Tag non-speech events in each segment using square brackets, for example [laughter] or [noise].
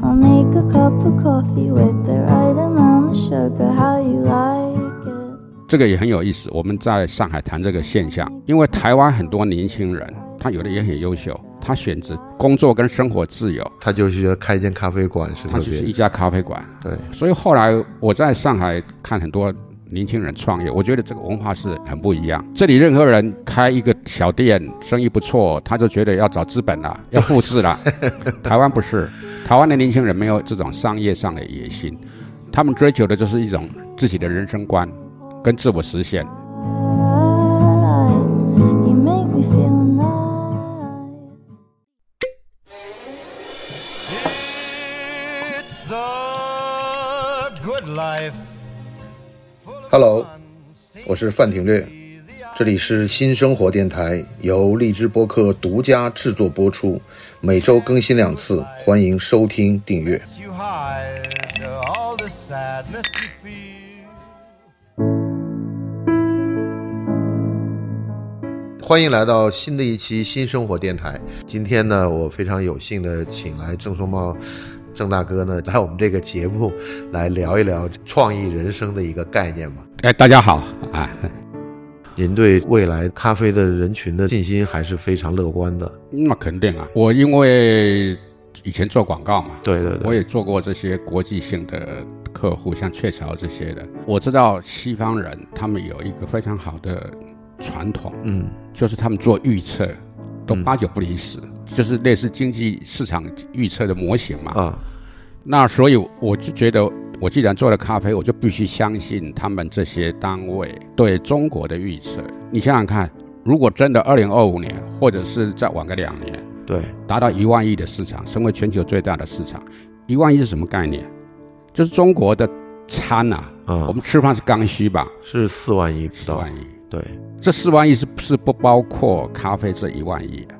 time. I'll make a cup of coffee with the right amount of sugar. How you like it? 这个也很有意思。我们在上海谈这个现象，因为台湾很多年轻人，他有的也很优秀，他选择工作跟生活自由，他就是要开一间咖啡馆是特别他就是一家咖啡馆。对，所以后来我在上海看很多年轻人创业，我觉得这个文化是很不一样。这里任何人开一个小店，生意不错，他就觉得要找资本了，要复制了。[laughs] 台湾不是，台湾的年轻人没有这种商业上的野心，他们追求的就是一种自己的人生观跟自我实现。You make me feel alive. It's the good life. Hello，我是范廷略，这里是新生活电台，由荔枝播客独家制作播出，每周更新两次，欢迎收听订阅。You hide all the sadness you feel. 欢迎来到新的一期新生活电台。今天呢，我非常有幸的请来郑松茂郑大哥呢，来我们这个节目来聊一聊创意人生的一个概念吧。哎，大家好，哎，您对未来咖啡的人群的信心还是非常乐观的。那肯定啊，我因为以前做广告嘛，对对对，我也做过这些国际性的客户，像雀巢这些的。我知道西方人他们有一个非常好的传统，嗯就是他们做预测都嗯八九不离十，就是类似经济市场预测的模型嘛。啊那所以我就觉得，我既然做了咖啡，我就必须相信他们这些单位对中国的预测。你想想看，如果真的二零二五年，或者是再晚个两年，对达到一万亿的市场，成为全球最大的市场。一万亿是什么概念？就是中国的餐啊，嗯我们吃饭是刚需吧？是四万亿四万。亿，对，这四万亿是是不包括咖啡这一万亿的。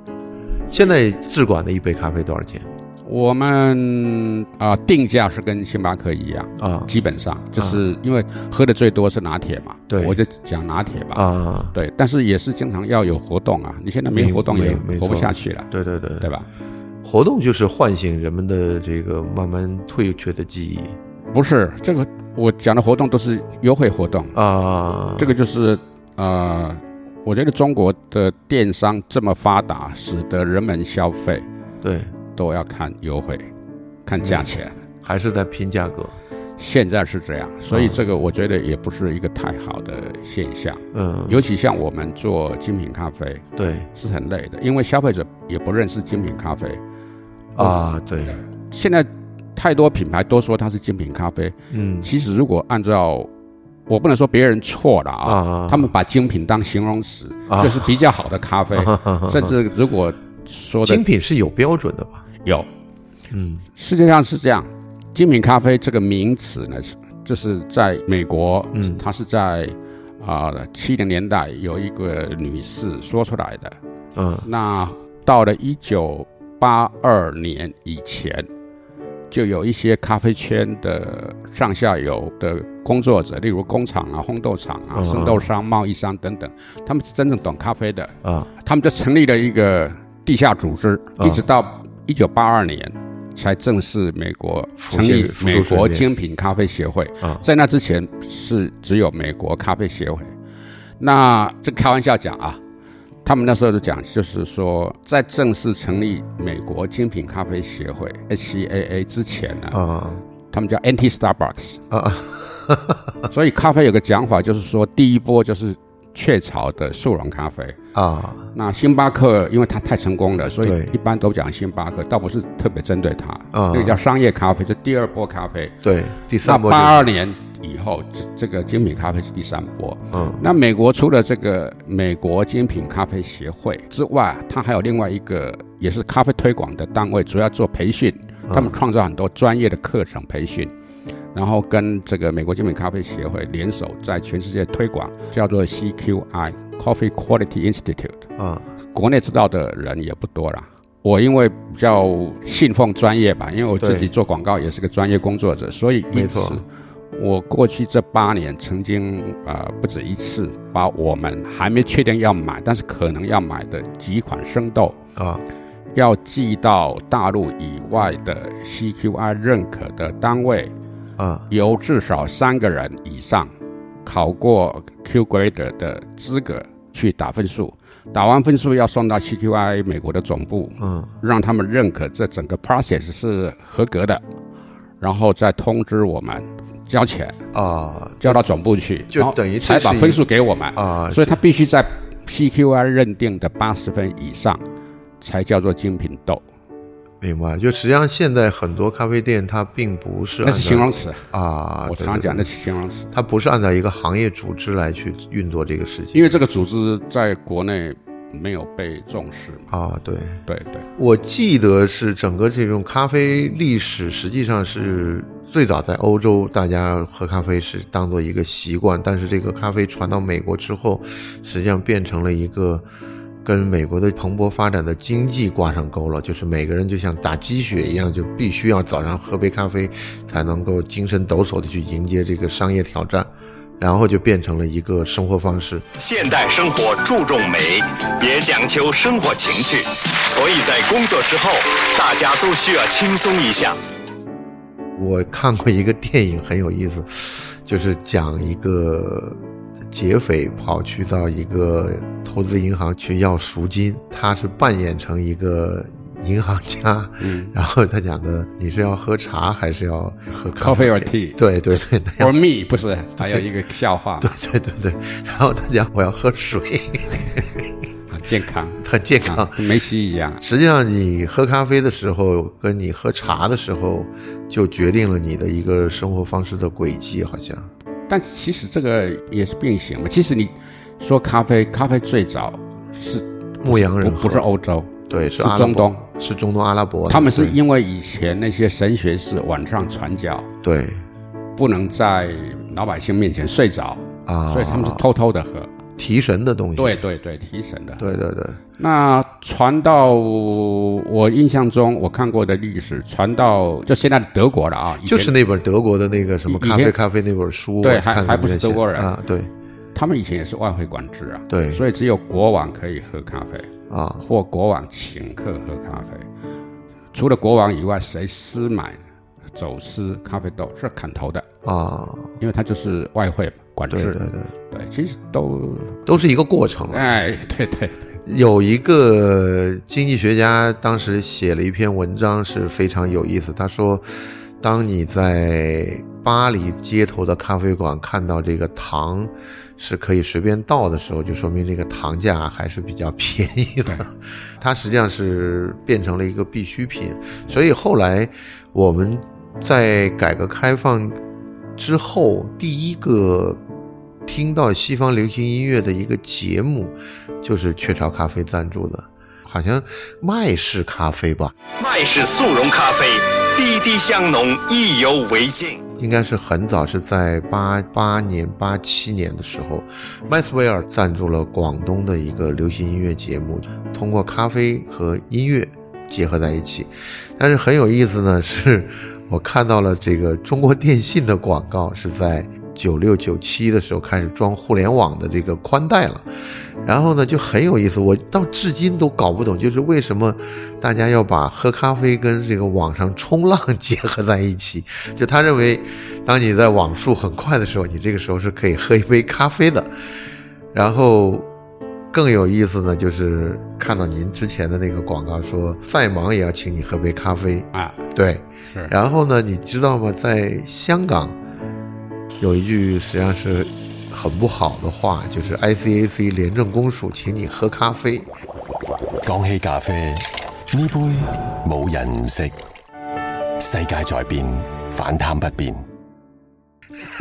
现在智管的一杯咖啡多少钱我们啊、定价是跟星巴克一样，啊。基本上就是因为喝的最多是拿铁嘛，对。我就讲拿铁吧。啊？对，但是也是经常要有活动啊，你现在没有活动也活不下去了，对对对。对吧？活动就是唤醒人们的这个慢慢退却的记忆。不是这个，我讲的活动都是优惠活动，啊。这个就是呃，我觉得中国的电商这么发达，使得人们消费。对，都要看优惠，看价钱。还是在拼价格。现在是这样，所以嗯这个我觉得也不是一个太好的现象。嗯，尤其像我们做精品咖啡对是很累的，因为消费者也不认识精品咖啡。啊，对，现在太多品牌都说它是精品咖啡，嗯其实如果按照我不能说别人错了啊，啊，他们把精品当形容词，啊就是比较好的咖啡，[laughs] 甚至如果说的精品是有标准的吧？有，嗯。世界上是这样，精品咖啡这个名词呢，是这是在美国，嗯。它是在啊七零年代有一个女士说出来的。嗯。那到了一九八二年以前，就有一些咖啡圈的上下游的工作者，例如工厂啊、烘豆厂啊、嗯。生豆商、贸易商等等，他们是真正懂咖啡的，啊他们就成立了一个地下组织，嗯。一直到一九八二年才正式美国成立美国精品咖啡协会。啊在那之前是只有美国咖啡协会。那这开玩笑讲啊，他们那时候就讲，就是说在正式成立美国精品咖啡协会 （HCAA） 之前呢，啊他们叫 Anti Starbucks。啊 [laughs] 所以咖啡有个讲法，就是说第一波就是雀巢的速溶咖啡。啊那星巴克因为它太成功了，所以一般都讲星巴克，倒不是特别针对它。啊那个叫商业咖啡，就第二波咖啡。对，第那三波就是八二年以后，这这个精品咖啡是第三波。嗯那美国除了这个美国精品咖啡协会之外，它还有另外一个也是咖啡推广的单位，主要做培训。他们创造很多专业的课程培训，然后跟这个美国精品咖啡协会联手，在全世界推广，叫做 CQI Coffee Quality Institute。啊国内知道的人也不多啦。我因为比较信奉专业吧，因为我自己做广告也是个专业工作者，所以因此我过去这八年曾经呃不止一次把我们还没确定要买，但是可能要买的几款生豆，啊要寄到大陆以外的 CQI 认可的单位，啊由至少三个人以上考过 Q Grader 的资格去打分数，打完分数要送到 CQI 美国的总部，嗯让他们认可这整个 process 是合格的，然后再通知我们交钱，啊交到总部去，就等于才把分数给我们。啊，所以他必须在 PQI 认定的八十分以上，才叫做精品豆，明白。就实际上现在很多咖啡店它并不是那是形容词。啊，我常讲那是形容词，它不是按照一个行业组织来去运作这个事情因为这个组织在国内没有被重视嘛。啊，对。对对，我记得是整个这种咖啡历史，实际上是最早在欧洲，大家喝咖啡是当做一个习惯，但是这个咖啡传到美国之后，实际上变成了一个跟美国的蓬勃发展的经济挂上钩了，就是每个人就像打鸡血一样，就必须要早上喝杯咖啡，才能够精神抖擞的去迎接这个商业挑战。然后就变成了一个生活方式，现代生活注重美，也讲求生活情趣，所以在工作之后，大家都需要轻松一下。我看过一个电影很有意思，就是讲一个劫匪跑去到一个投资银行去要赎金，他是扮演成一个银行家，嗯。[laughs] 然后他讲的你是要喝茶还是要喝咖，coffee or tea 对对对，那 or me 不是，还有一个笑话，对对对对，然后他讲我要喝水，[laughs] 很健康，很健康梅西一样。实际上，你喝咖啡的时候，跟你喝茶的时候，就决定了你的一个生活方式的轨迹，好像。但其实这个也是并行嘛。其实你说咖啡，咖啡最早是牧羊人不不是欧洲，对，是中东，是中东阿拉伯。他们是因为以前那些神学士晚上传教，对不能在老百姓面前睡着，啊，所以他们是偷偷的喝。提神的东西。对对对，提神的。对对对，那传到我印象中，我看过的历史，传到就现在的德国了啊，就是那本德国的那个什么咖啡咖啡那本书，对还还不是德国人啊，对他们以前也是外汇管制啊，对所以只有国王可以喝咖啡，啊或国王请客喝咖啡。除了国王以外，谁私买、走私咖啡豆是砍头的，啊，因为它就是外汇管制。对对对，对其实都都是一个过程了。哎，对对对，有一个经济学家当时写了一篇文章，是非常有意思。他说，当你在巴黎街头的咖啡馆看到这个糖是可以随便倒的时候，就说明这个糖价还是比较便宜的。它实际上是变成了一个必需品。所以后来我们在改革开放之后，第一个听到西方流行音乐的一个节目，就是雀巢咖啡赞助的，好像麦式咖啡吧，麦式速溶咖啡，滴滴香浓，意犹未尽。应该是很早，是在八八年、八七年的时候，麦斯威尔赞助了广东的一个流行音乐节目，通过咖啡和音乐结合在一起。但是很有意思呢，是我看到了这个中国电信的广告是在九六九七的时候开始装互联网的这个宽带了，然后呢就很有意思，我到至今都搞不懂，就是为什么大家要把喝咖啡跟这个网上冲浪结合在一起？就他认为，当你在网速很快的时候，你这个时候是可以喝一杯咖啡的。然后更有意思呢，就是看到您之前的那个广告说，再忙也要请你喝杯咖啡。啊，对，是然后呢，你知道吗？在香港有一句实际上是很不好的话，就是 ICAC 廉政公署请你喝咖啡。講起咖啡，呢杯冇人唔識。世界在變，反貪不變。[laughs]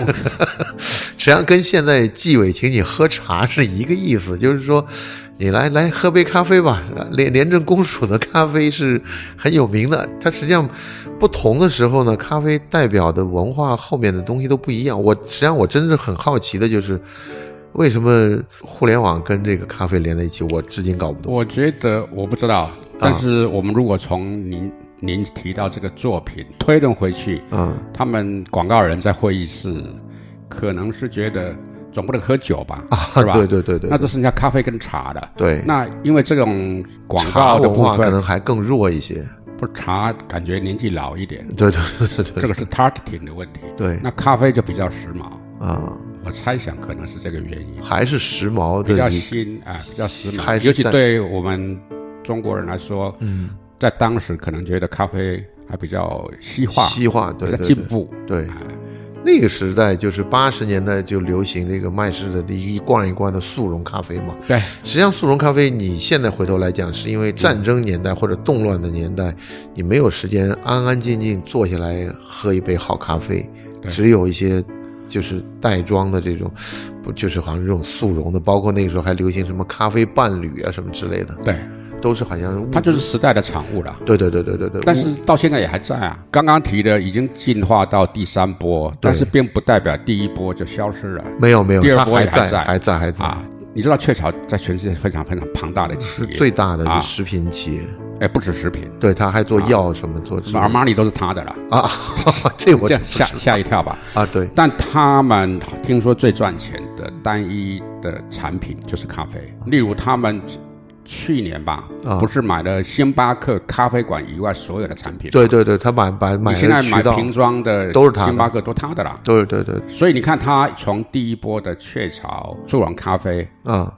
實際上跟現在紀委請你喝茶是一個意思，就是說你来来喝杯咖啡吧。廉廉政公署的咖啡是很有名的，它实际上不同的时候呢，咖啡代表的文化后面的东西都不一样。我实际上我真是很好奇的，就是为什么互联网跟这个咖啡连在一起，我至今搞不懂。我觉得我不知道，但是我们如果从您您提到这个作品推论回去，嗯他们广告人在会议室可能是觉得总不能喝酒吧？啊，是吧？对对对对，那就剩下咖啡跟茶了。对那因为这种广告的部分可，能还更弱一些。不茶感觉年纪老一点，对对对对对，这个是 targeting 的问题。对那咖啡就比较时髦，啊，我猜想可能是这个原因，还是时髦比较新啊，比较时髦，尤其对我们中国人来说，嗯，在当时可能觉得咖啡还比较西化，西化，对比对对较进步。对哎。那个时代就是八十年代就流行那个麦式的一一罐一罐的速溶咖啡嘛。对，实际上速溶咖啡，你现在回头来讲，是因为战争年代或者动乱的年代，你没有时间安安静静坐下来喝一杯好咖啡，对。只有一些就是袋装的这种，不就是好像这种速溶的，包括那个时候还流行什么咖啡伴侣啊什么之类的，对，都是好像它就是时代的产物了。对对对对对对，但是到现在也还在啊。刚刚提的已经进化到第三波，但是并不代表第一波就消失了。没有没有，第二它还在波也还在。还在还在。啊。你知道雀巢在全世界非常非常庞大的企是业，最大的啊。食品企业，哎，不止食品，对，他还做药什么做什么阿玛尼都是他的了，啊，[laughs] 这我这样吓吓一跳吧。啊，对，但他们听说最赚钱的单一的产品就是咖啡，例如他们去年吧，啊。不是买了星巴克咖啡馆以外所有的产品，对对对，他买买买你现在买瓶装的都是他星巴克都他的啦。对对对。所以你看，他从第一波的雀巢速溶咖啡，啊，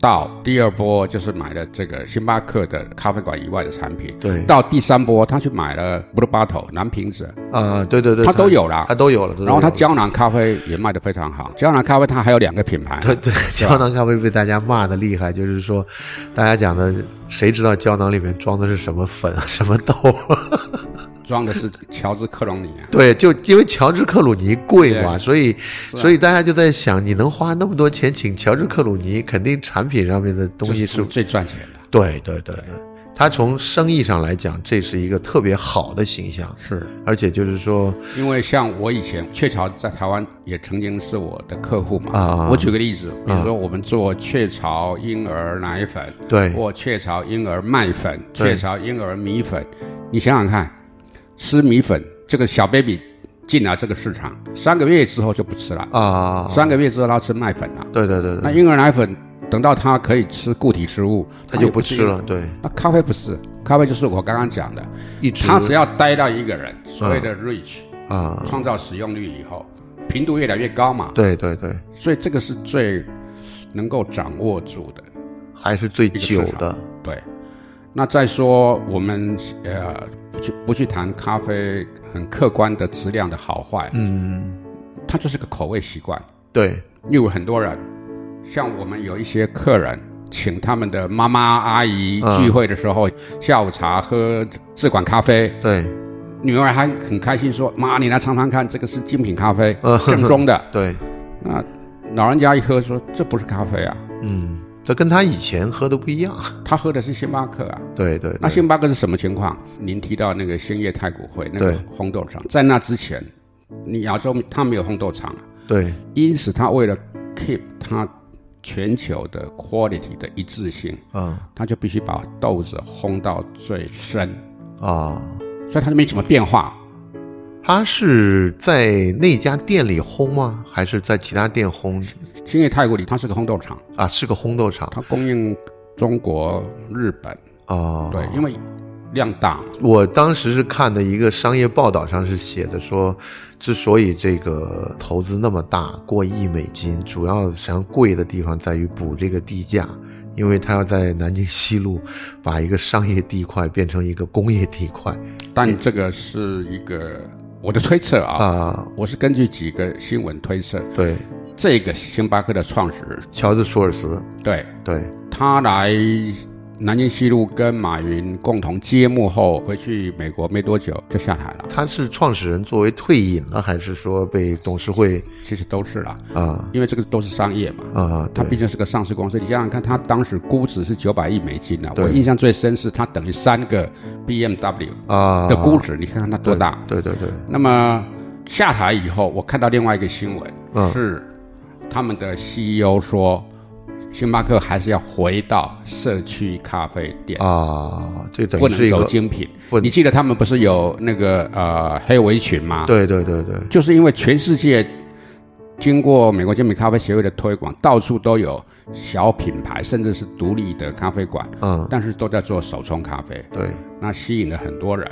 到第二波就是买了这个星巴克的咖啡馆以外的产品，对。到第三波他去买了 Blue Bottle 蓝瓶子，啊，对对对，他都有了他都有了，然后他胶囊咖啡也卖的非常好。胶囊咖啡它还有两个品牌，对对，胶囊咖啡被大家骂的厉害，就是说，大家讲的，谁知道胶囊里面装的是什么粉啊，什么豆？装的是乔治克隆尼啊。对，就因为乔治克鲁尼贵嘛，所以啊。所以大家就在想，你能花那么多钱请乔治克鲁尼，肯定产品上面的东西是这最赚钱的，对对对对，他从生意上来讲，这是一个特别好的形象，是。而且就是说，因为像我以前雀巢在台湾也曾经是我的客户嘛。啊。我举个例子，比如说我们做雀巢婴儿奶粉，对。或雀巢婴儿麦粉、雀巢婴儿米粉，你想想看，吃米粉这个小 baby 进来这个市场，三个月之后就不吃了，啊，三个月之后他吃麦粉了。对对对那对，婴儿奶粉等到他可以吃固体食物，他就不吃了，。对，那咖啡不是，咖啡就是我刚刚讲的，一直他只要待到一个人所谓的 reach，啊，创造使用率以后，频度越来越高嘛，对对对，所以这个是最能够掌握住的。还是最久的，对，那再说我们呃不去不去谈咖啡很客观的质量的好坏，嗯，它就是个口味习惯。对，因为很多人，像我们有一些客人，请他们的妈妈阿姨嗯。聚会的时候，下午茶喝自管咖啡，对。女儿还很开心说：“妈，你来尝尝看，这个是精品咖啡，嗯。正宗的。[laughs] 对，”那老人家一喝说：“这不是咖啡啊，嗯，这跟他以前喝的不一样，[laughs] 他喝的是星巴克啊。”对对，那星巴克是什么情况？您提到那个兴业太古汇那个对烘豆厂，在那之前，你亚洲它没有烘豆厂啊，对因此他为了 keep 他全球的 quality 的一致性，嗯他就必须把豆子烘到最深，啊，所以它就没怎么变化。他是在那家店里烘吗？还是在其他店烘？兴业太古里它是个烘豆厂，啊，是个烘豆厂它供应中国、日本，啊。对，因为量大嘛。我当时是看的一个商业报道上是写的说，之所以这个投资那么大，过亿美金，主要实际上贵的地方在于补这个地价，因为他要在南京西路把一个商业地块变成一个工业地块但这个是一个我的推测啊，啊。我是根据几个新闻推测，对，这个星巴克的创始人，乔治·舒尔茨，对对。他来南京西路跟马云共同揭幕后，回去美国没多久就下台了。他是创始人作为退隐了，还是说被董事会其实都是啦，啊因为这个都是商业嘛。啊？他毕竟是个上市公司，你想想看，他当时估值是九百亿美金啊。我印象最深是他等于三个 BMW 啊的估值，你看看他多大。对对对，那么下台以后，我看到另外一个新闻、嗯是他们的 CEO 说，星巴克还是要回到社区咖啡店。啊，这等不能走精品。你记得他们不是有那个呃黑围裙吗？，对对对对就是因为全世界经过美国精品咖啡协会的推广，到处都有小品牌，甚至是独立的咖啡馆，嗯，但是都在做手冲咖啡，对，那吸引了很多人。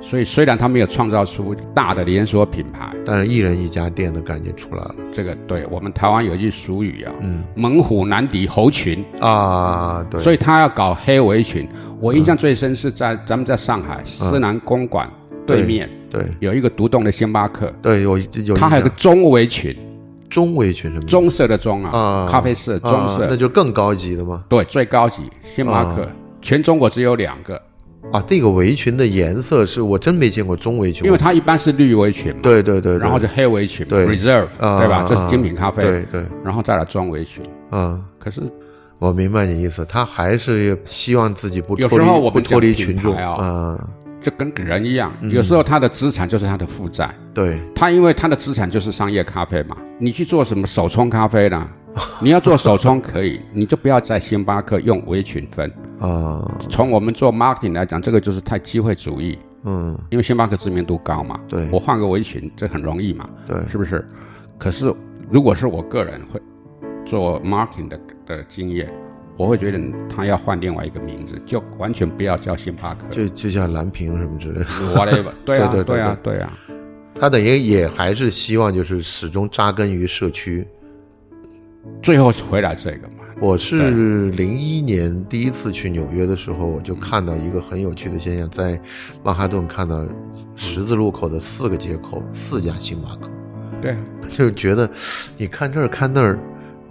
所以虽然他没有创造出大的连锁品牌，但是一人一家店的概念出来了。这个对我们台湾有一句俗语啊，嗯。猛虎难敌猴群，啊，对，所以他要搞黑围裙。我印象最深是在咱们在上海思南公馆对面对有一个独栋的星巴克，对有有它还有个棕围裙，中围裙什么？棕色的棕啊啊，咖啡色棕色。那，就更高级的吗？对，最高级星巴克。啊，全中国只有两个，啊，这个围裙的颜色是我真没见过棕围裙，因为它一般是绿围裙嘛，对对对，对然后就黑围裙对，reserve，啊对吧？这啊是精品咖啡，对对然后再来装围裙。啊。可是我明白你意思，他还是希望自己不有脱离时候我不脱离群众牌啊啊，就跟人一样，嗯有时候他的资产就是他的负债。对他因为他的资产就是商业咖啡嘛，你去做什么手冲咖啡呢？[laughs] 你要做手冲可以，你就不要在星巴克用围裙分。啊，从我们做 marketing 来讲，这个就是太机会主义，嗯，因为星巴克知名度高嘛。对我换个围裙，这很容易嘛，对，是不是？可是如果是我个人会做 marketing 的的经验，我会觉得他要换另外一个名字，就完全不要叫星巴克就就像蓝瓶什么之类的，，whatever。[laughs] 对啊，对啊，对啊。他等于也还是希望就是始终扎根于社区。最后回来这个嘛，我是零一年第一次去纽约的时候，我就看到一个很有趣的现象，在曼哈顿看到十字路口的四个街口四家星巴克，对啊，[laughs] 就觉得你看这儿看那儿，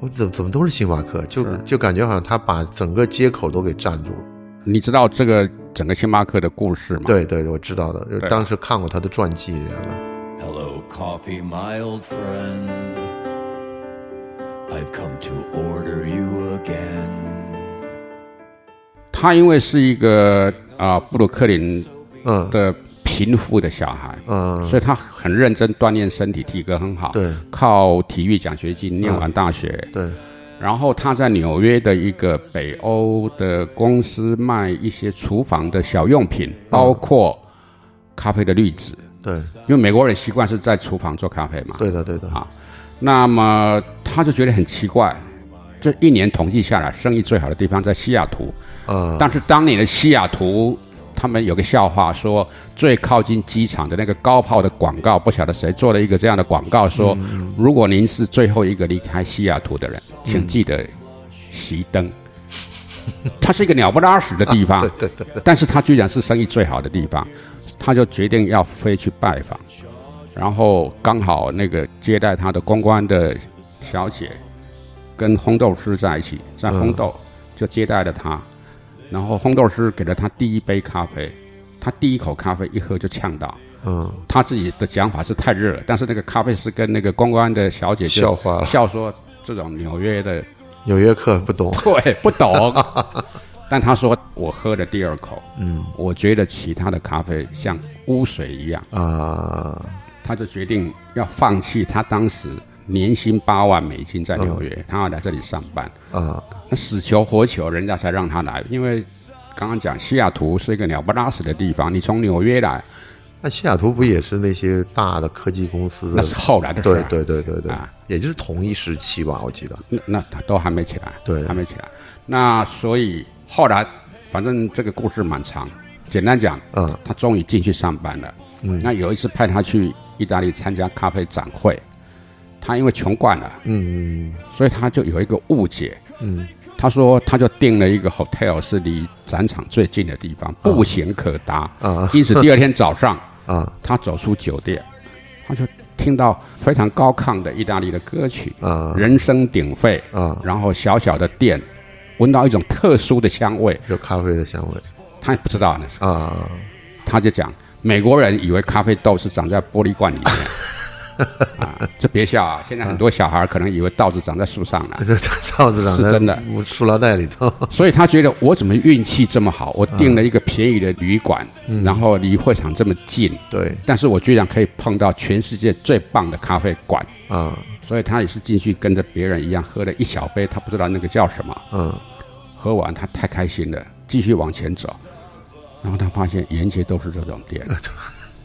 我怎么怎么都是星巴克，就就感觉好像他把整个街口都给占住了。你知道这个整个星巴克的故事吗？，对对，我知道的，就当时看过他的传记，原来。Hello, coffee, my old friend. I've come to order you again. 他因为是一个啊、布鲁克林嗯。的贫富的小孩，嗯，所以他很认真锻炼身体，体格很好，对。靠体育奖学金念完大学，对。然后他在纽约的一个北欧的公司卖一些厨房的小用品，包括咖啡的滤纸，对。因为美国人习惯是在厨房做咖啡嘛，对的对的，啊那么他就觉得很奇怪，这一年统计下来，生意最好的地方在西雅图，呃但是当年的西雅图，他们有个笑话说，最靠近机场的那个高炮的广告，不晓得谁做了一个这样的广告，说，如果您是最后一个离开西雅图的人，请记得熄灯。[laughs] 它是一个鸟不拉屎的地方，对对对，但是它居然是生意最好的地方，他就决定要飞去拜访，然后刚好那个接待他的公关的小姐跟烘豆师在一起，在烘豆就接待了他，然后烘豆师给了他第一杯咖啡，他第一口咖啡一喝就呛到。嗯，他自己的讲法是太热了，但是那个咖啡师跟那个公关的小姐就笑话了笑说这种纽约的纽约客不懂，[laughs] 对，不懂。[laughs] 但他说我喝了第二口，嗯。我觉得其他的咖啡像污水一样，啊，他就决定要放弃他当时年薪八万美金在纽约，他要来这里上班。啊，那死求活求，人家才让他来，因为刚刚讲西雅图是一个鸟不拉屎的地方，你从纽约来，那西雅图不也是那些大的科技公司？那是后来的事对。对对对对啊，也就是同一时期吧，我记得。那那都还没起来，对还没起来。那所以后来，反正这个故事蛮长。简单讲，嗯他终于进去上班了。嗯那有一次派他去意大利参加咖啡展会，他因为穷惯了，嗯。所以他就有一个误解。嗯。他说他就订了一个 hotel，是离展场最近的地方，步行可达。啊。因此第二天早上，啊。他走出酒店，他就听到非常高亢的意大利的歌曲，啊。人声鼎沸。啊，然后小小的店，闻到一种特殊的香味，就咖啡的香味。他也不知道呢，啊，他就讲美国人以为咖啡豆是长在玻璃罐里面。[laughs] 啊，这别笑啊！现在很多小孩可能以为稻子长在树上了，[laughs] 这罩子长是真的塑料袋里头。[laughs] 所以他觉得我怎么运气这么好？我订了一个便宜的旅馆，然后离会场这么近，对但是我居然可以碰到全世界最棒的咖啡馆，啊所以他也是进去跟着别人一样喝了一小杯，他不知道那个叫什么，嗯喝完他太开心了，继续往前走，然后他发现沿街都是这种店，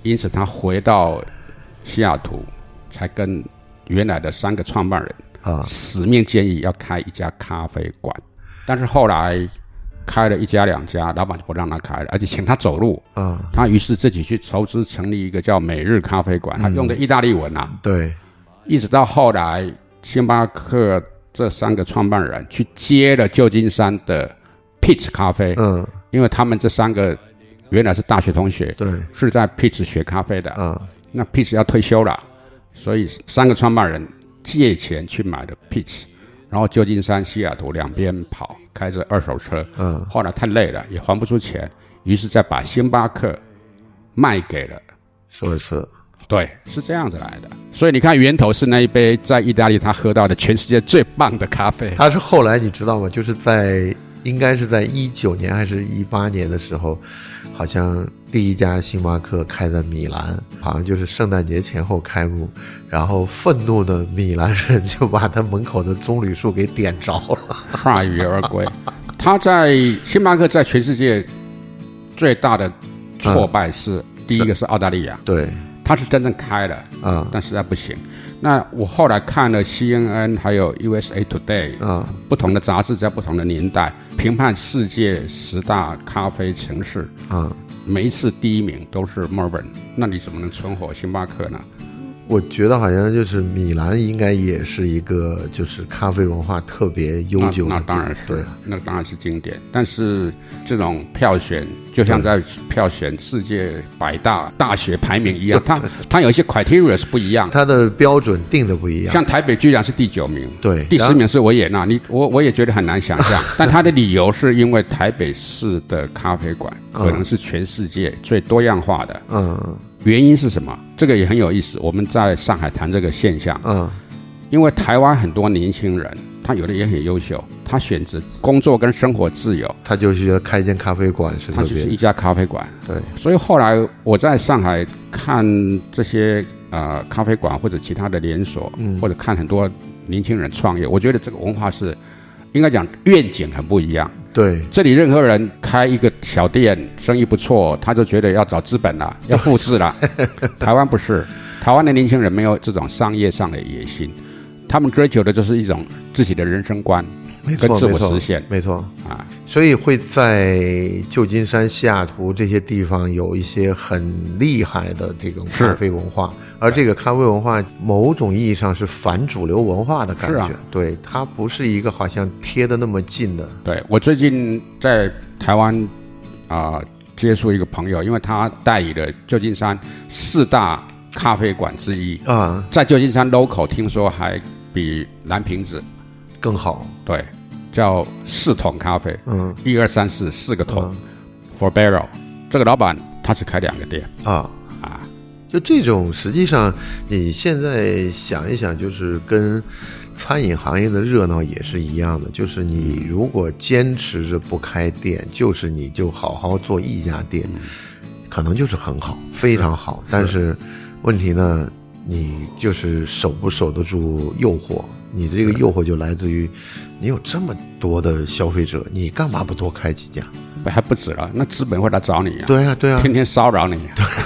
因此他回到西雅图，才跟原来的三个创办人啊。死命建议要开一家咖啡馆，但是后来开了一家两家，老板就不让他开了，而且请他走路。啊，他于是自己去筹资成立一个叫每日咖啡馆，他用的意大利文啊，对，一直到后来星巴克这三个创办人去接了旧金山的 Peach 咖啡，嗯，因为他们这三个原来是大学同学，对，是在 Peach 学咖啡的，嗯，那 Peach 要退休了，所以三个创办人借钱去买了 Peach，然后旧金山、西雅图两边跑，开着二手车，嗯，后来太累了，也还不出钱，于是再把星巴克卖给了。说一次，对，是这样子来的。所以你看，源头是那一杯在意大利他喝到的全世界最棒的咖啡。他是后来你知道吗？就是在应该是在一九年还是一八年的时候，好像第一家星巴克开在米兰，好像就是圣诞节前后开幕，然后愤怒的米兰人就把他门口的棕榈树给点着了。铩羽而归。他在星巴克在全世界最大的挫败是，第一个是澳大利亚，对，他是真正开了，啊但实在不行。那我后来看了 CNN 还有 USA Today 啊不同的杂志，在不同的年代评判世界十大咖啡城市，啊！每一次第一名都是墨尔本，那你怎么能存活星巴克呢？我觉得好像就是米兰应该也是一个就是咖啡文化特别悠久的那那当然是，那当然是经典。但是这种票选，就像在票选世界百大大学排名一样，它它有一些 criteria 是不一样。它的标准定的不一样。像台北居然是第九名，对第十名是维也纳，你我我也觉得很难想象。[laughs] 但它的理由是因为台北市的咖啡馆可能是全世界最多样化的，嗯原因是什么？这个也很有意思。我们在上海谈这个现象，嗯因为台湾很多年轻人，他有的也很优秀，他选择工作跟生活自由，他就是要开一间咖啡馆是他就是一家咖啡馆。对所以后来我在上海看这些呃咖啡馆或者其他的连锁，嗯或者看很多年轻人创业，我觉得这个文化是应该讲愿景很不一样。对这里任何人开一个小店，生意不错，他就觉得要找资本了，[laughs] 要复制了。台湾不是，台湾的年轻人没有这种商业上的野心，他们追求的就是一种自己的人生观没跟自我实现没错。啊。所以会在旧金山、西雅图这些地方有一些很厉害的这种是咖啡文化，而这个咖啡文化某种意义上是反主流文化的感觉。对，它不是一个好像贴的那么近的。对我最近在台湾啊、接触一个朋友，因为他代理的旧金山四大咖啡馆之一，啊，在旧金山 local 听说还比蓝瓶子更好。对叫四桶咖啡，嗯一二三四四个桶、嗯 for barrel。这个老板他只开两个店啊，啊，就这种，实际上你现在想一想，就是跟餐饮行业的热闹也是一样的。就是你如果坚持着不开店，就是你就好好做一家店，可能就是很好，非常好。但是问题呢，你就是守不守得住诱惑？你的这个诱惑就来自于你有这么多的消费者，你干嘛不多开几家？不还不止了，那资本会来找你啊，对啊，对啊，天天骚扰你。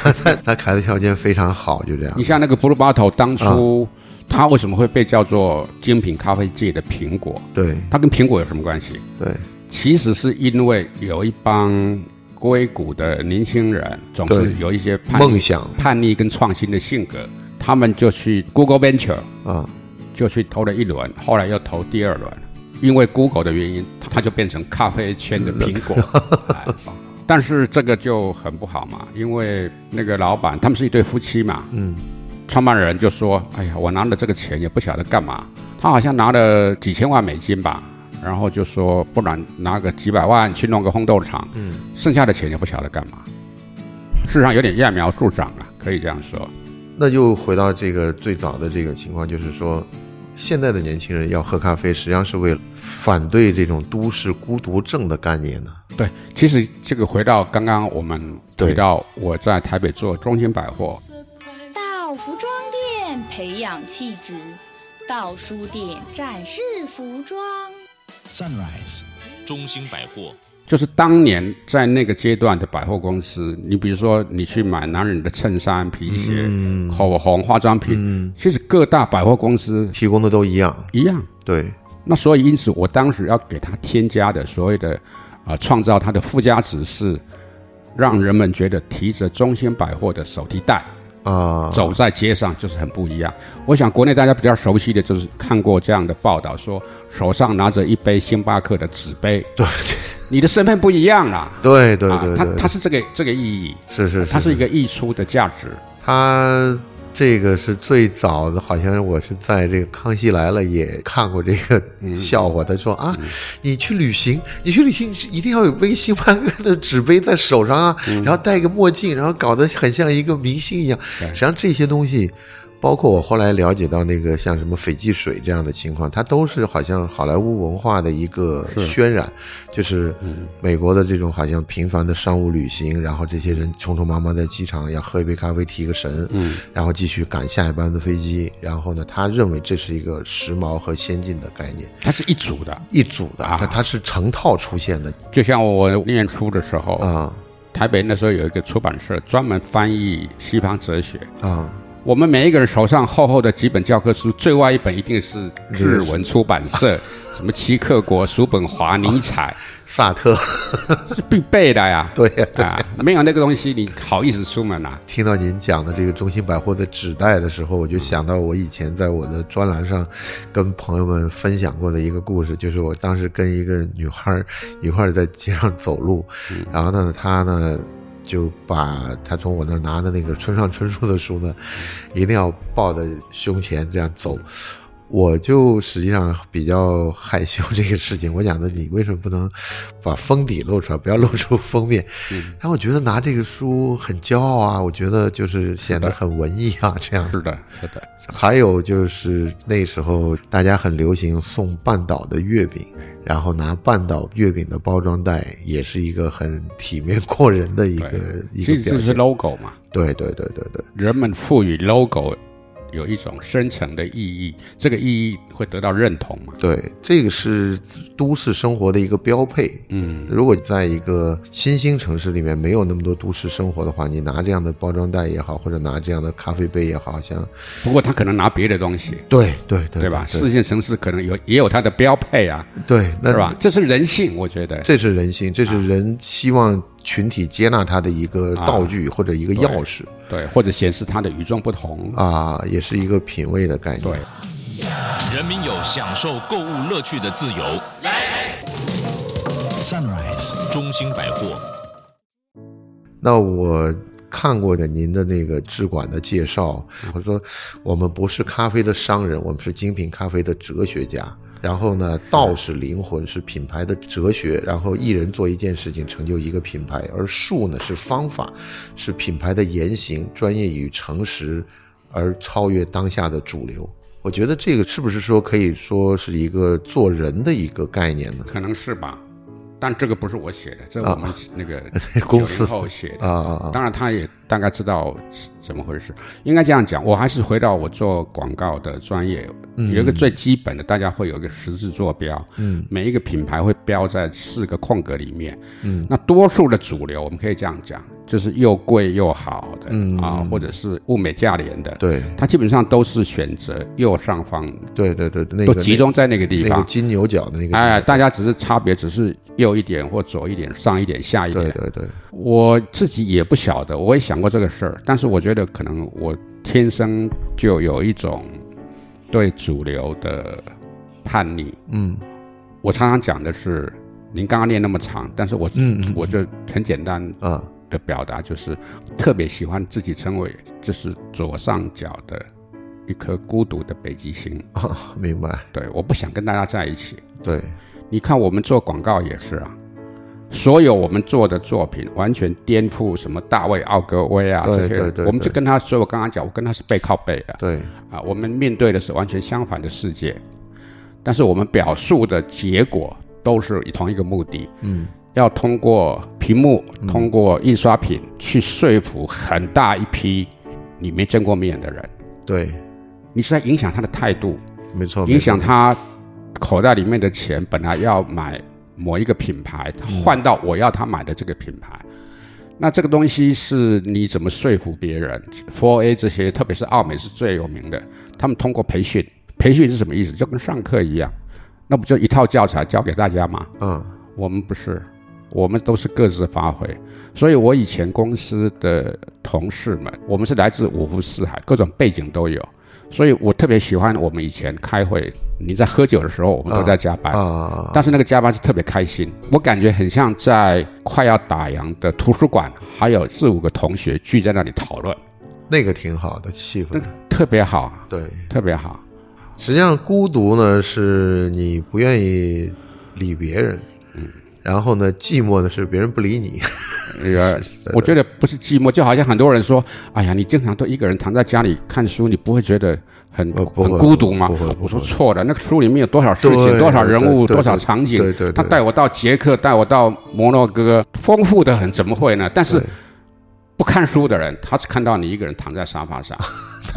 对他他开的条件非常好，就这样你。像那个 Blue Bottle，当初啊它为什么会被叫做精品咖啡界的苹果？对它跟苹果有什么关系？对，其实是因为有一帮硅谷的年轻人总是有一些叛逆梦想叛逆跟创新的性格，他们就去 Google Venture 啊。就去投了一轮，后来又投第二轮，因为 Google 的原因，它就变成咖啡圈的苹果。哎但是这个就很不好嘛，因为那个老板他们是一对夫妻嘛，嗯，创办人就说：“哎呀，我拿了这个钱也不晓得干嘛。”他好像拿了几千万美金吧，然后就说：“不然拿个几百万去弄个烘豆厂，嗯，剩下的钱也不晓得干嘛。”事实上有点揠苗助长啊，可以这样说。那就回到这个最早的这个情况，就是说，现在的年轻人要喝咖啡，实际上是为了反对这种都市孤独症的概念呢。对，其实这个回到刚刚我们回到我在台北做中心百货，到服装店培养气质，到书店展示服装。Sunrise，中兴百货就是当年在那个阶段的百货公司，你比如说你去买男人的衬衫、皮鞋、口红、化妆品，其实各大百货公司提供的都一样，一样。对，那所以因此，我当时要给他添加的所谓的啊、呃创造它的附加值是，让人们觉得提着中兴百货的手提袋啊，走在街上就是很不一样。我想国内大家比较熟悉的就是看过这样的报道，说手上拿着一杯星巴克的纸杯，对，你的身份不一样啦。对对对，啊它它是这个这个意义，是是它是一个溢出的价值。他这个是最早的，好像我是在这个《康熙来了》也看过这个笑话。他说啊，你去旅行，你去旅行一定要有杯星巴克的纸杯在手上啊，然后戴个墨镜，然后搞得很像一个明星一样。实际上这些东西。包括我后来了解到那个像什么斐济水这样的情况，它都是好像好莱坞文化的一个渲染，就是美国的这种好像频繁的商务旅行，然后这些人匆匆忙忙在机场要喝一杯咖啡提个神，嗯，然后继续赶下一班的飞机，然后呢，他认为这是一个时髦和先进的概念，它是一组的，一组的，啊。它它是成套出现的。就像我念书的时候，啊。台北那时候有一个出版社专门翻译西方哲学。啊，我们每一个人手上厚厚的几本教科书，最外一本一定是日文出版社，什么齐克果、叔本华、尼采，萨特，是 [laughs] 必备的呀。[laughs] 对呀没有那个东西，你好意思出门啊？听到您讲的这个中心百货的纸袋的时候，我就想到我以前在我的专栏上跟朋友们分享过的一个故事，就是我当时跟一个女孩儿一块儿在街上走路，然后呢，她呢就把他从我那儿拿的那个村上春树的书呢，一定要抱在胸前这样走。我就实际上比较害羞这个事情，我讲的你为什么不能把封底露出来，不要露出封面？嗯。但我觉得拿这个书很骄傲啊，我觉得就是显得很文艺啊，这样。[laughs] 是的，是的，还有就是那时候大家很流行送半岛的月饼，然后拿半岛月饼的包装袋，也是一个很体面过人的一个一个表现。logo 嘛，对对对对对，人们赋予 logo 有一种深层的意义，这个意义会得到认同嘛？对，这个是都市生活的一个标配。嗯，如果在一个新兴城市里面没有那么多都市生活的话，你拿这样的包装袋也好，或者拿这样的咖啡杯也好，好像不过他可能拿别的东西，对对对对吧？对四线城市可能有也有它的标配啊，对，那是吧？这是人性，我觉得。这是人性，这是人希望群体接纳他的一个道具或者一个钥匙对，或者显示他的与众不同。啊，也是一个品味的概念。对，人民有享受购物乐趣的自由。来 Sunrise 中兴百货。那我看过的您的那个智管的介绍，我说我们不是咖啡的商人，我们是精品咖啡的哲学家。然后呢，道是灵魂，是品牌的哲学。然后一人做一件事情，成就一个品牌，而术呢是方法，是品牌的言行，专业与诚实，而超越当下的主流。我觉得这个是不是说可以说是一个做人的一个概念呢？可能是吧，但这个不是我写的，这是我们那个 [laughs] 公司。90后写的。啊啊啊。当然，他也大概知道是怎么回事。应该这样讲，我还是回到我做广告的专业，有一个最基本的，大家会有一个十字坐标，嗯，每一个品牌会标在四个空格里面，嗯，那多数的主流，我们可以这样讲，就是又贵又好的，嗯啊，或者是物美价廉的，对它基本上都是选择右上方，对对对，那个都集中在那个地方那个。金牛角的那个。哎，大家只是差别，只是右一点或左一点、上一点、下一点。对对对，我自己也不晓得，我也想过这个事儿，但是我觉得可能我天生就有一种对主流的叛逆。嗯我常常讲的是，您刚刚念那么长，但是我嗯嗯我就很简单啊的表达，就是特别喜欢自己称为就是左上角的一颗孤独的北极星。啊，明白。对，我不想跟大家在一起。对，你看我们做广告也是啊，所有我们做的作品完全颠覆什么大卫奥格威啊对这些对对，我们就跟他所以我刚刚讲，我跟他是背靠背的对，啊，我们面对的是完全相反的世界，但是我们表述的结果都是以同一个目的，嗯，要通过屏幕、通过印刷品去说服很大一批你没见过面的人，对，你是在影响他的态度，没错，影响他口袋里面的钱，本来要买某一个品牌，换到我要他买的这个品牌。那这个东西是你怎么说服别人？Four A 这些，特别是奥美是最有名的，他们通过培训，培训是什么意思？就跟上课一样，那不就一套教材教给大家吗？嗯，我们不是，我们都是各自发挥。所以我以前公司的同事们，我们是来自五湖四海，各种背景都有。所以我特别喜欢我们以前开会，你在喝酒的时候，我们都在加班，啊，但是那个加班是特别开心，我感觉很像在快要打烊的图书馆，还有四五个同学聚在那里讨论，那个挺好的气氛，特别好，对，特别好。实际上孤独呢，是你不愿意理别人，嗯，然后呢，寂寞的是别人不理你。呃，[laughs] 我觉得不是寂寞，就好像很多人说，哎呀，你经常都一个人躺在家里看书，你不会觉得很很孤独吗？我说错了，那个书里面有多少事情，多少人物，多少场景对对对，他带我到捷克，带我到摩洛哥，丰富的很，怎么会呢？但是不看书的人，他只看到你一个人躺在沙发上，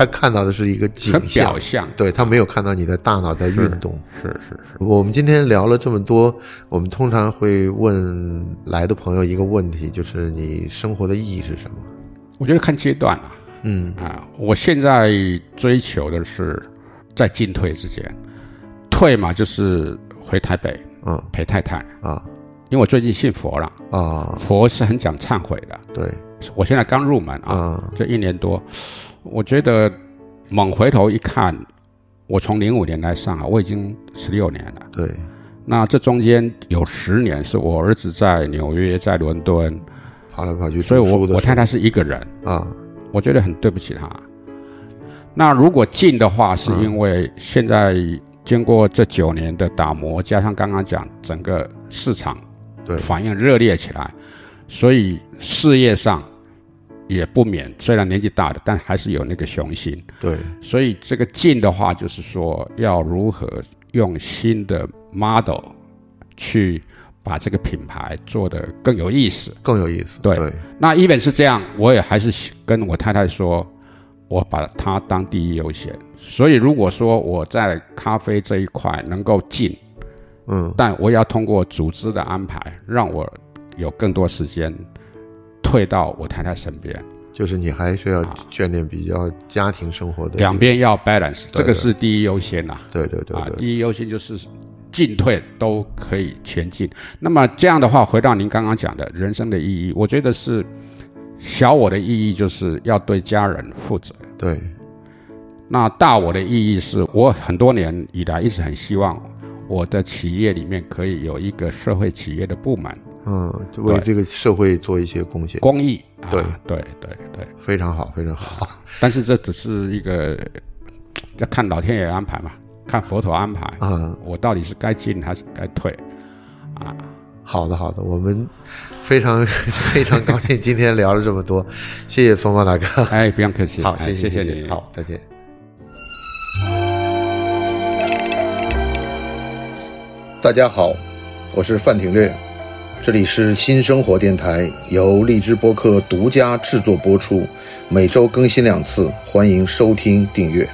他看到的是一个景象。表，象。对他没有看到你的大脑在运动。是是是，我们今天聊了这么多，我们通常会问来的朋友一个问题，就是你生活的意义是什么？我觉得看阶段啊，嗯。啊，我现在追求的是在进退之间，退嘛就是回台北嗯。陪太太，啊。因为我最近信佛了，啊，佛是很讲忏悔的。对。我现在刚入门啊，啊。这一年多，我觉得猛回头一看，我从零五年来上海，我已经十六年了。对那这中间有十年是我儿子在纽约，在伦敦，跑来跑去所以我我太太是一个人，啊我觉得很对不起她。那如果近的话，是因为现在经过这九年的打磨，加上刚刚讲整个市场对反应热烈起来，所以事业上也不免，虽然年纪大了，但还是有那个雄心。对所以这个进的话，就是说要如何用新的 model 去把这个品牌做得更有意思。更有意思。对对那 even 是这样，我也还是跟我太太说，我把它当第一优先。所以如果说我在咖啡这一块能够进，嗯但我也要通过组织的安排，让我有更多时间退到我太太身边，就是你还是要眷恋比较家庭生活的啊两边要 balance，对这个是第一优先呐、对对对啊，对第一优先就是进退都可以前进。那么这样的话，回到您刚刚讲的人生的意义，我觉得是小我的意义就是要对家人负责。对。那大我的意义是我很多年以来一直很希望我的企业里面可以有一个社会企业的部门，嗯，就为这个社会做一些贡献，公益。啊对对对对，非常好，非常好。[laughs] 但是这只是一个要看老天爷安排嘛，看佛陀安排。嗯，我到底是该进还是该退？啊，好的，好的，我们非常 [laughs] 非常高兴今天聊了这么多，[laughs] 谢谢松茂大哥。哎，不用客气。好，哎谢谢你。谢好，再见。大家好，我是范廷略，这里是新生活电台，由荔枝播客独家制作播出，每周更新两次，欢迎收听订阅。